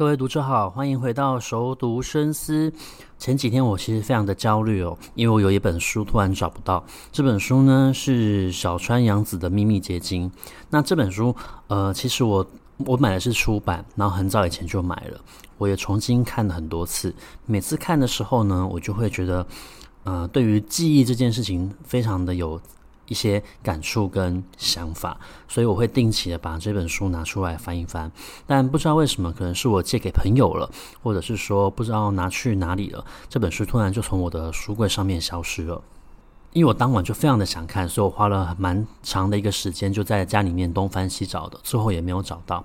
各位读者好，欢迎回到熟读深思。前几天我其实非常的焦虑哦，因为我有一本书突然找不到。这本书呢是小川洋子的《秘密结晶》。那这本书，呃，其实我我买的是初版，然后很早以前就买了，我也重新看了很多次。每次看的时候呢，我就会觉得，呃，对于记忆这件事情非常的有。一些感触跟想法，所以我会定期的把这本书拿出来翻一翻。但不知道为什么，可能是我借给朋友了，或者是说不知道拿去哪里了，这本书突然就从我的书柜上面消失了。因为我当晚就非常的想看，所以我花了蛮长的一个时间，就在家里面东翻西找的，最后也没有找到。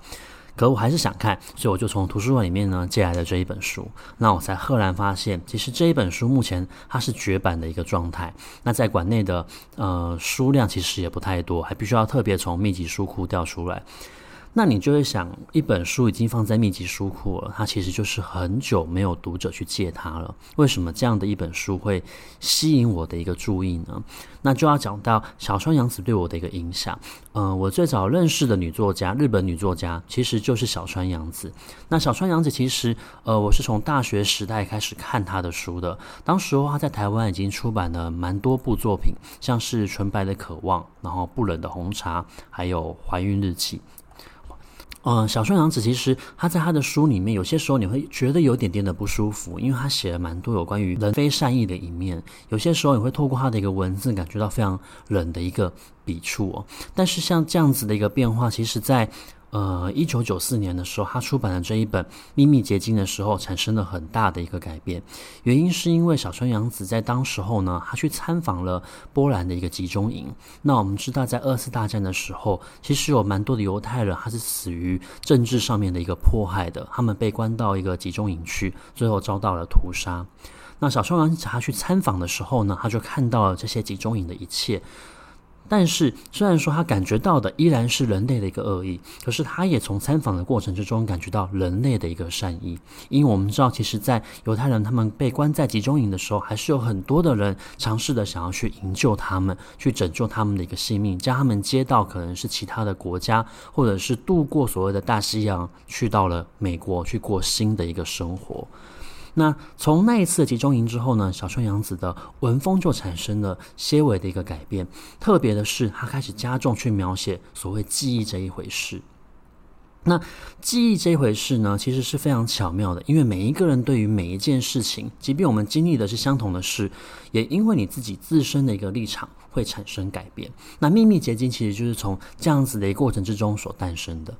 可我还是想看，所以我就从图书馆里面呢借来的这一本书。那我才赫然发现，其实这一本书目前它是绝版的一个状态。那在馆内的呃书量其实也不太多，还必须要特别从密集书库调出来。那你就会想，一本书已经放在密集书库了，它其实就是很久没有读者去借它了。为什么这样的一本书会吸引我的一个注意呢？那就要讲到小川洋子对我的一个影响。嗯、呃，我最早认识的女作家，日本女作家，其实就是小川洋子。那小川洋子其实，呃，我是从大学时代开始看她的书的。当时她在台湾已经出版了蛮多部作品，像是《纯白的渴望》，然后《不冷的红茶》，还有《怀孕日记》。嗯，小川洋子其实他在他的书里面，有些时候你会觉得有点点的不舒服，因为他写了蛮多有关于人非善意的一面。有些时候你会透过他的一个文字，感觉到非常冷的一个笔触哦。但是像这样子的一个变化，其实在。呃，一九九四年的时候，他出版了这一本《秘密结晶》的时候，产生了很大的一个改变。原因是因为小川洋子在当时候呢，他去参访了波兰的一个集中营。那我们知道，在二次大战的时候，其实有蛮多的犹太人，他是死于政治上面的一个迫害的。他们被关到一个集中营去，最后遭到了屠杀。那小川洋子他去参访的时候呢，他就看到了这些集中营的一切。但是，虽然说他感觉到的依然是人类的一个恶意，可是他也从参访的过程之中感觉到人类的一个善意。因为我们知道，其实，在犹太人他们被关在集中营的时候，还是有很多的人尝试的想要去营救他们，去拯救他们的一个性命，将他们接到可能是其他的国家，或者是渡过所谓的大西洋，去到了美国去过新的一个生活。那从那一次集中营之后呢，小春洋子的文风就产生了些微的一个改变。特别的是，他开始加重去描写所谓记忆这一回事。那记忆这一回事呢，其实是非常巧妙的，因为每一个人对于每一件事情，即便我们经历的是相同的事，也因为你自己自身的一个立场会产生改变。那秘密结晶其实就是从这样子的一个过程之中所诞生的。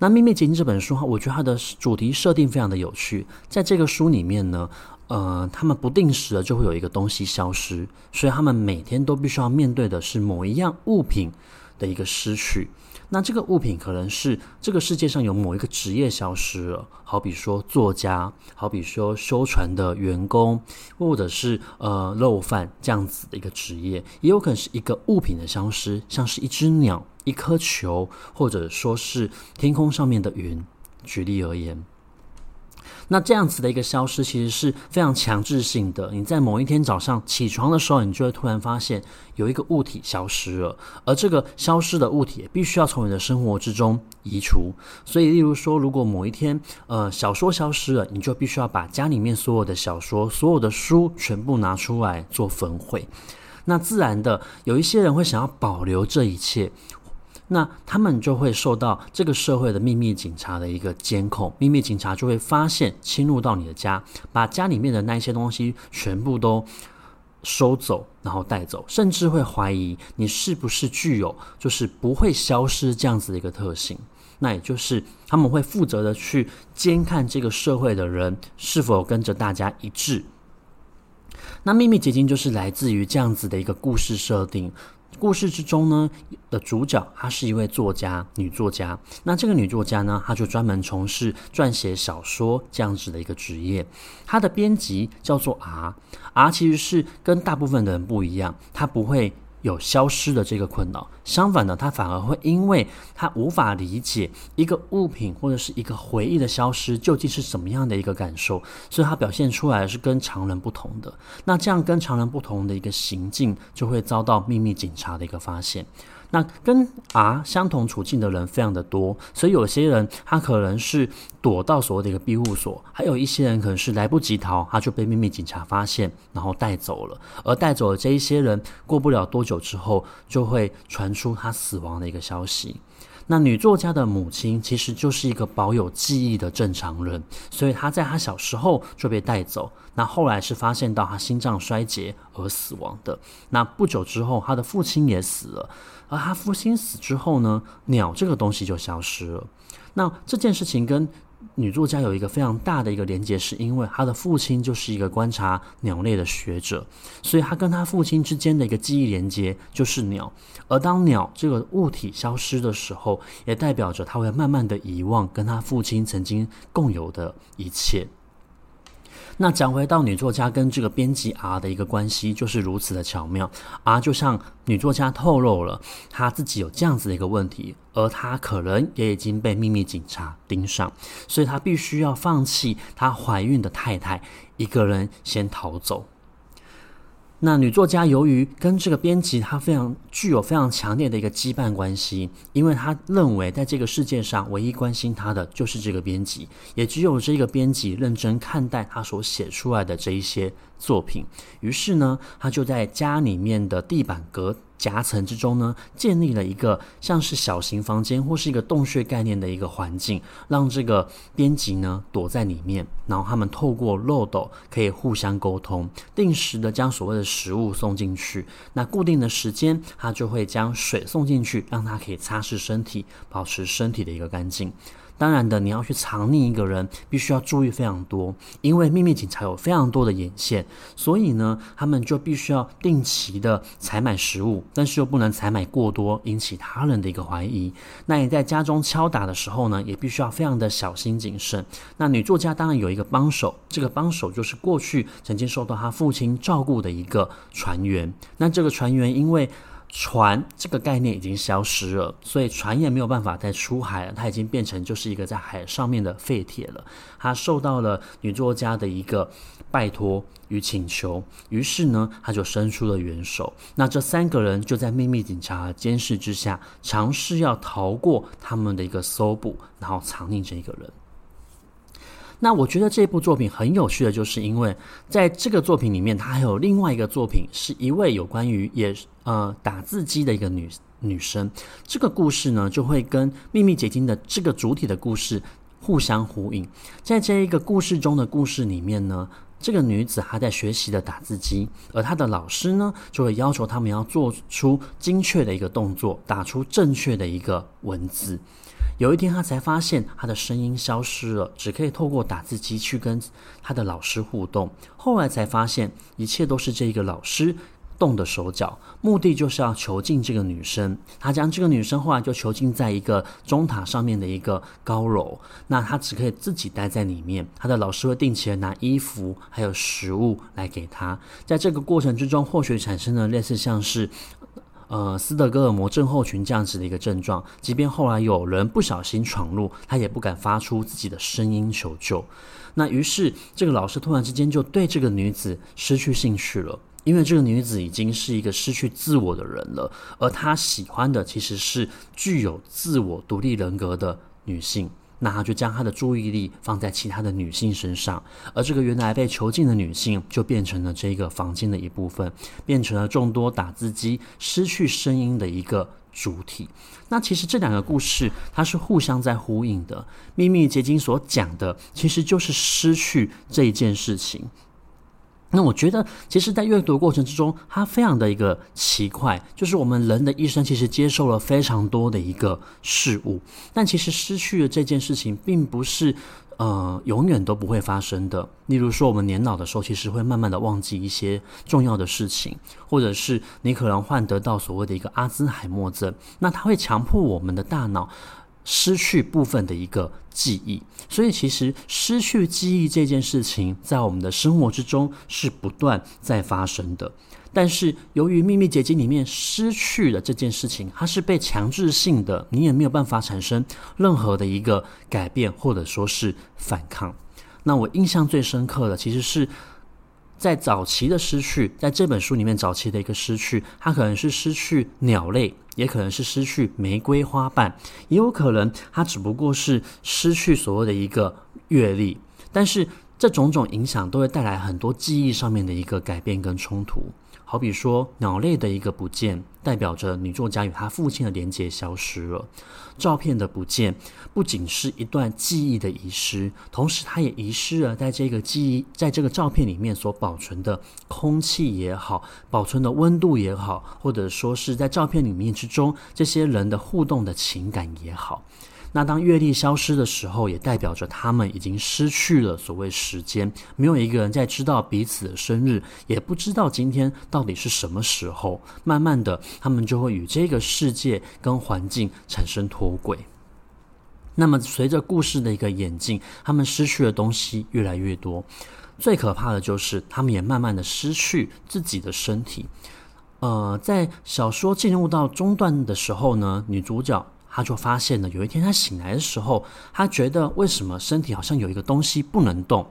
那秘密结晶这本书，我觉得它的主题设定非常的有趣。在这个书里面呢，呃，他们不定时的就会有一个东西消失，所以他们每天都必须要面对的是某一样物品的一个失去。那这个物品可能是这个世界上有某一个职业消失了，好比说作家，好比说修船的员工，或者是呃肉贩这样子的一个职业，也有可能是一个物品的消失，像是一只鸟、一颗球，或者说是天空上面的云。举例而言。那这样子的一个消失，其实是非常强制性的。你在某一天早上起床的时候，你就会突然发现有一个物体消失了，而这个消失的物体必须要从你的生活之中移除。所以，例如说，如果某一天，呃，小说消失了，你就必须要把家里面所有的小说、所有的书全部拿出来做焚毁。那自然的，有一些人会想要保留这一切。那他们就会受到这个社会的秘密警察的一个监控，秘密警察就会发现侵入到你的家，把家里面的那些东西全部都收走，然后带走，甚至会怀疑你是不是具有就是不会消失这样子的一个特性。那也就是他们会负责的去监看这个社会的人是否跟着大家一致。那秘密结晶就是来自于这样子的一个故事设定。故事之中呢的主角，她是一位作家，女作家。那这个女作家呢，她就专门从事撰写小说这样子的一个职业。她的编辑叫做 R，R 其实是跟大部分的人不一样，她不会有消失的这个困扰，相反的，他反而会因为他无法理解一个物品或者是一个回忆的消失究竟是怎么样的一个感受，所以他表现出来是跟常人不同的。那这样跟常人不同的一个行径，就会遭到秘密警察的一个发现。那跟 R 相同处境的人非常的多，所以有些人他可能是躲到所谓的一个庇护所，还有一些人可能是来不及逃，他就被秘密警察发现，然后带走了。而带走了这一些人，过不了多久之后，就会传出他死亡的一个消息。那女作家的母亲其实就是一个保有记忆的正常人，所以她在她小时候就被带走。那后来是发现到她心脏衰竭而死亡的。那不久之后，她的父亲也死了。而她父亲死之后呢，鸟这个东西就消失了。那这件事情跟女作家有一个非常大的一个连接，是因为她的父亲就是一个观察鸟类的学者，所以她跟她父亲之间的一个记忆连接就是鸟。而当鸟这个物体消失的时候，也代表着她会慢慢的遗忘跟她父亲曾经共有的一切。那讲回到女作家跟这个编辑 R 的一个关系，就是如此的巧妙。R 就像女作家透露了，她自己有这样子的一个问题，而她可能也已经被秘密警察盯上，所以她必须要放弃她怀孕的太太，一个人先逃走。那女作家由于跟这个编辑她非常具有非常强烈的一个羁绊关系，因为她认为在这个世界上唯一关心她的就是这个编辑，也只有这个编辑认真看待她所写出来的这一些作品。于是呢，她就在家里面的地板革夹层之中呢，建立了一个像是小型房间或是一个洞穴概念的一个环境，让这个编辑呢躲在里面，然后他们透过漏斗可以互相沟通，定时的将所谓的食物送进去，那固定的时间他就会将水送进去，让他可以擦拭身体，保持身体的一个干净。当然的，你要去藏匿一个人，必须要注意非常多，因为秘密警察有非常多的眼线，所以呢，他们就必须要定期的采买食物，但是又不能采买过多，引起他人的一个怀疑。那你在家中敲打的时候呢，也必须要非常的小心谨慎。那女作家当然有一个帮手，这个帮手就是过去曾经受到她父亲照顾的一个船员。那这个船员因为船这个概念已经消失了，所以船也没有办法再出海了。它已经变成就是一个在海上面的废铁了。他受到了女作家的一个拜托与请求，于是呢，他就伸出了援手。那这三个人就在秘密警察监视之下，尝试要逃过他们的一个搜捕，然后藏匿这一个人。那我觉得这部作品很有趣的就是，因为在这个作品里面，它还有另外一个作品，是一位有关于也呃打字机的一个女女生。这个故事呢，就会跟《秘密结晶》的这个主体的故事互相呼应。在这一个故事中的故事里面呢，这个女子还在学习的打字机，而她的老师呢，就会要求他们要做出精确的一个动作，打出正确的一个文字。有一天，他才发现他的声音消失了，只可以透过打字机去跟他的老师互动。后来才发现，一切都是这个老师动的手脚，目的就是要囚禁这个女生。他将这个女生后来就囚禁在一个钟塔上面的一个高楼，那他只可以自己待在里面。他的老师会定期的拿衣服还有食物来给他。在这个过程之中，或许产生了类似像是。呃，斯德哥尔摩症候群这样子的一个症状，即便后来有人不小心闯入，他也不敢发出自己的声音求救。那于是，这个老师突然之间就对这个女子失去兴趣了，因为这个女子已经是一个失去自我的人了，而他喜欢的其实是具有自我独立人格的女性。那他就将他的注意力放在其他的女性身上，而这个原来被囚禁的女性就变成了这个房间的一部分，变成了众多打字机失去声音的一个主体。那其实这两个故事它是互相在呼应的。秘密结晶所讲的其实就是失去这一件事情。那我觉得，其实，在阅读过程之中，它非常的一个奇怪，就是我们人的一生其实接受了非常多的一个事物，但其实失去了这件事情，并不是呃永远都不会发生的。例如说，我们年老的时候，其实会慢慢的忘记一些重要的事情，或者是你可能患得到所谓的一个阿兹海默症，那它会强迫我们的大脑。失去部分的一个记忆，所以其实失去记忆这件事情，在我们的生活之中是不断在发生的。但是由于秘密结晶里面失去了这件事情，它是被强制性的，你也没有办法产生任何的一个改变或者说是反抗。那我印象最深刻的其实是在早期的失去，在这本书里面早期的一个失去，它可能是失去鸟类，也可能是失去玫瑰花瓣，也有可能它只不过是失去所谓的一个阅历，但是。这种种影响都会带来很多记忆上面的一个改变跟冲突。好比说，鸟类的一个不见，代表着女作家与她父亲的连结消失了；照片的不见，不仅是一段记忆的遗失，同时她也遗失了在这个记忆，在这个照片里面所保存的空气也好，保存的温度也好，或者说是在照片里面之中这些人的互动的情感也好。那当阅历消失的时候，也代表着他们已经失去了所谓时间，没有一个人在知道彼此的生日，也不知道今天到底是什么时候。慢慢的，他们就会与这个世界跟环境产生脱轨。那么，随着故事的一个演进，他们失去的东西越来越多。最可怕的就是，他们也慢慢的失去自己的身体。呃，在小说进入到中段的时候呢，女主角。他就发现了，有一天他醒来的时候，他觉得为什么身体好像有一个东西不能动，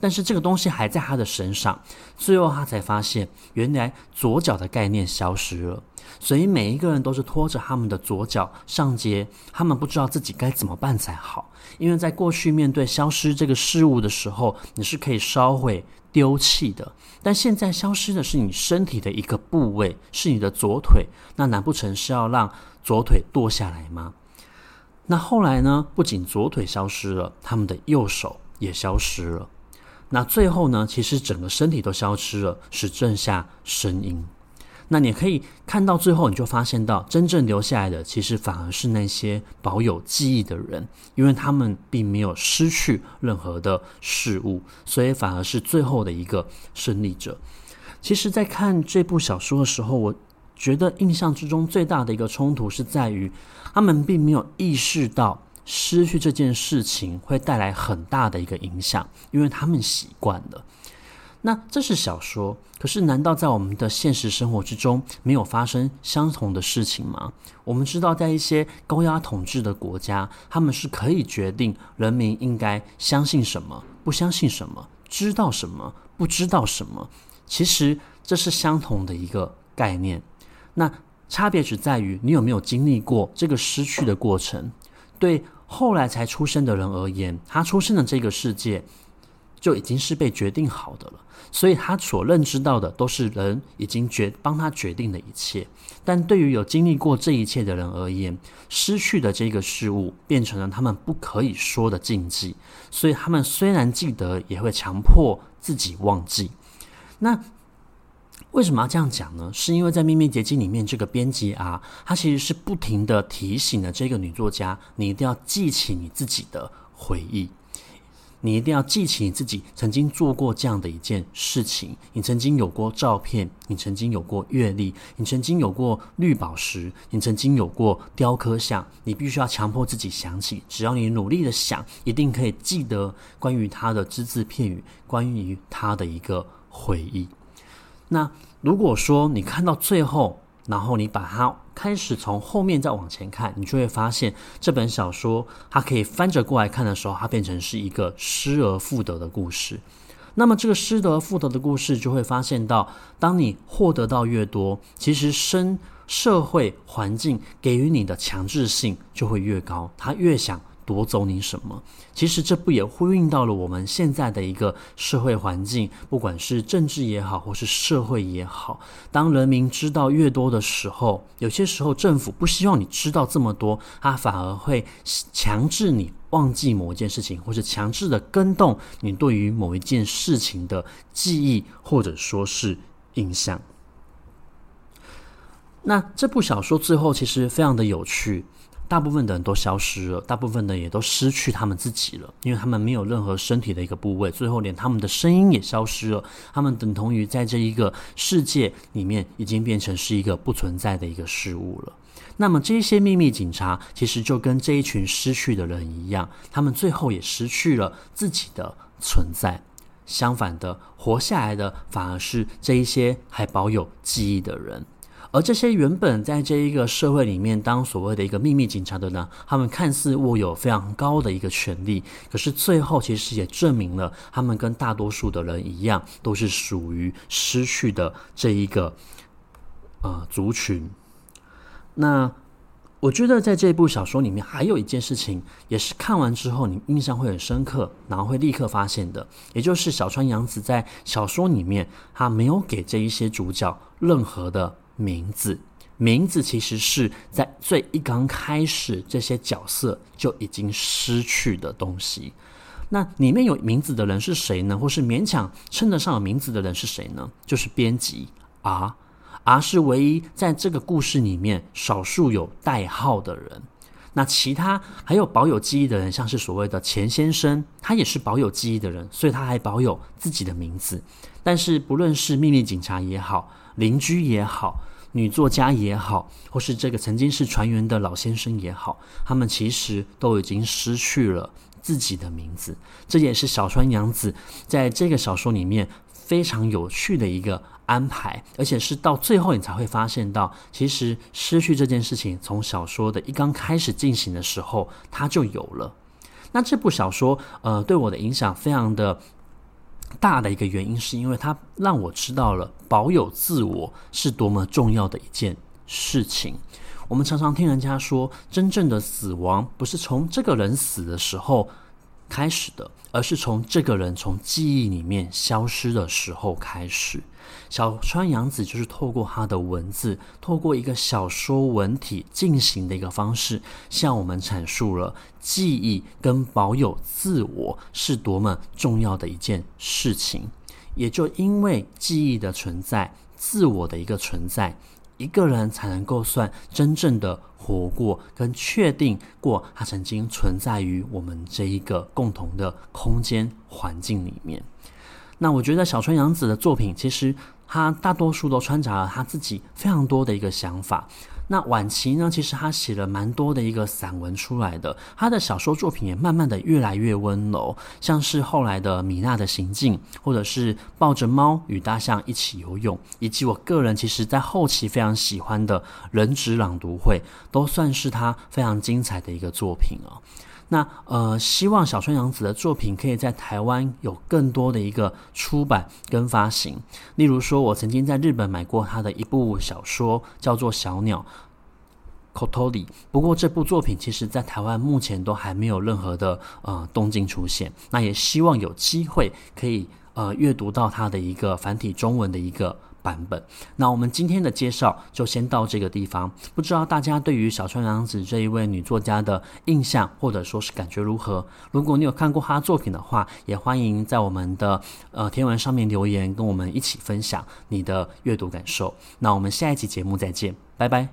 但是这个东西还在他的身上。最后他才发现，原来左脚的概念消失了。所以每一个人都是拖着他们的左脚上街，他们不知道自己该怎么办才好。因为在过去面对消失这个事物的时候，你是可以烧毁、丢弃的，但现在消失的是你身体的一个部位，是你的左腿。那难不成是要让左腿剁下来吗？那后来呢？不仅左腿消失了，他们的右手也消失了。那最后呢？其实整个身体都消失了，只剩下声音。那你可以看到最后，你就发现到真正留下来的，其实反而是那些保有记忆的人，因为他们并没有失去任何的事物，所以反而是最后的一个胜利者。其实，在看这部小说的时候，我。觉得印象之中最大的一个冲突是在于，他们并没有意识到失去这件事情会带来很大的一个影响，因为他们习惯了。那这是小说，可是难道在我们的现实生活之中没有发生相同的事情吗？我们知道，在一些高压统治的国家，他们是可以决定人民应该相信什么，不相信什么，知道什么，不知道什么。其实这是相同的一个概念。那差别只在于你有没有经历过这个失去的过程。对后来才出生的人而言，他出生的这个世界就已经是被决定好的了，所以他所认知到的都是人已经决帮他决定的一切。但对于有经历过这一切的人而言，失去的这个事物变成了他们不可以说的禁忌，所以他们虽然记得，也会强迫自己忘记。那。为什么要这样讲呢？是因为在《秘密结晶》里面，这个编辑啊，他其实是不停地提醒了这个女作家，你一定要记起你自己的回忆，你一定要记起你自己曾经做过这样的一件事情，你曾经有过照片，你曾经有过阅历，你曾经有过绿宝石，你曾经有过雕刻像，你必须要强迫自己想起，只要你努力的想，一定可以记得关于他的只字片语，关于他的一个回忆。那如果说你看到最后，然后你把它开始从后面再往前看，你就会发现这本小说它可以翻着过来看的时候，它变成是一个失而复得的故事。那么这个失而复得的故事，就会发现到，当你获得到越多，其实生社会环境给予你的强制性就会越高，他越想。夺走你什么？其实这不也呼应到了我们现在的一个社会环境，不管是政治也好，或是社会也好，当人民知道越多的时候，有些时候政府不希望你知道这么多，他反而会强制你忘记某一件事情，或是强制的更动你对于某一件事情的记忆，或者说是印象。那这部小说最后其实非常的有趣。大部分的人都消失了，大部分的也都失去他们自己了，因为他们没有任何身体的一个部位，最后连他们的声音也消失了，他们等同于在这一个世界里面已经变成是一个不存在的一个事物了。那么这些秘密警察其实就跟这一群失去的人一样，他们最后也失去了自己的存在。相反的，活下来的反而是这一些还保有记忆的人。而这些原本在这一个社会里面当所谓的一个秘密警察的呢，他们看似握有非常高的一个权力，可是最后其实也证明了他们跟大多数的人一样，都是属于失去的这一个呃族群。那我觉得在这部小说里面还有一件事情，也是看完之后你印象会很深刻，然后会立刻发现的，也就是小川洋子在小说里面，他没有给这一些主角任何的。名字，名字其实是在最一刚开始，这些角色就已经失去的东西。那里面有名字的人是谁呢？或是勉强称得上有名字的人是谁呢？就是编辑 R，R 是唯一在这个故事里面少数有代号的人。那其他还有保有记忆的人，像是所谓的钱先生，他也是保有记忆的人，所以他还保有自己的名字。但是不论是秘密警察也好，邻居也好，女作家也好，或是这个曾经是船员的老先生也好，他们其实都已经失去了自己的名字。这也是小川洋子在这个小说里面非常有趣的一个安排，而且是到最后你才会发现到，其实失去这件事情从小说的一刚开始进行的时候，它就有了。那这部小说，呃，对我的影响非常的。大的一个原因是因为他让我知道了保有自我是多么重要的一件事情。我们常常听人家说，真正的死亡不是从这个人死的时候开始的，而是从这个人从记忆里面消失的时候开始。小川洋子就是透过他的文字，透过一个小说文体进行的一个方式，向我们阐述了记忆跟保有自我是多么重要的一件事情。也就因为记忆的存在，自我的一个存在，一个人才能够算真正的活过，跟确定过它曾经存在于我们这一个共同的空间环境里面。那我觉得小春阳子的作品，其实他大多数都穿插了他自己非常多的一个想法。那晚期呢，其实他写了蛮多的一个散文出来的，他的小说作品也慢慢的越来越温柔，像是后来的米娜的行径，或者是抱着猫与大象一起游泳，以及我个人其实在后期非常喜欢的人质朗读会，都算是他非常精彩的一个作品哦。那呃，希望小川洋子的作品可以在台湾有更多的一个出版跟发行。例如说，我曾经在日本买过他的一部小说，叫做《小鸟》（Kotori）。不过这部作品其实在台湾目前都还没有任何的呃动静出现。那也希望有机会可以呃阅读到他的一个繁体中文的一个。版本。那我们今天的介绍就先到这个地方。不知道大家对于小川洋子这一位女作家的印象，或者说是感觉如何？如果你有看过她作品的话，也欢迎在我们的呃天文上面留言，跟我们一起分享你的阅读感受。那我们下一期节目再见，拜拜。